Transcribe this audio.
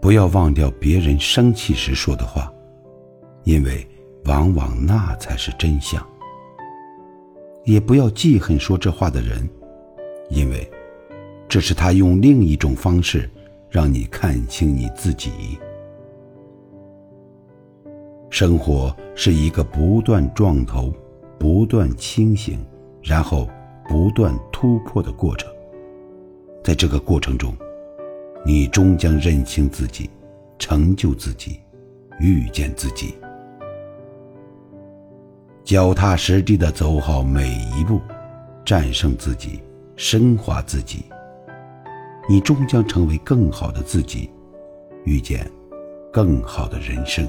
不要忘掉别人生气时说的话，因为往往那才是真相。也不要记恨说这话的人，因为这是他用另一种方式让你看清你自己。生活是一个不断撞头、不断清醒，然后不断突破的过程。在这个过程中，你终将认清自己，成就自己，遇见自己。脚踏实地的走好每一步，战胜自己，升华自己。你终将成为更好的自己，遇见更好的人生。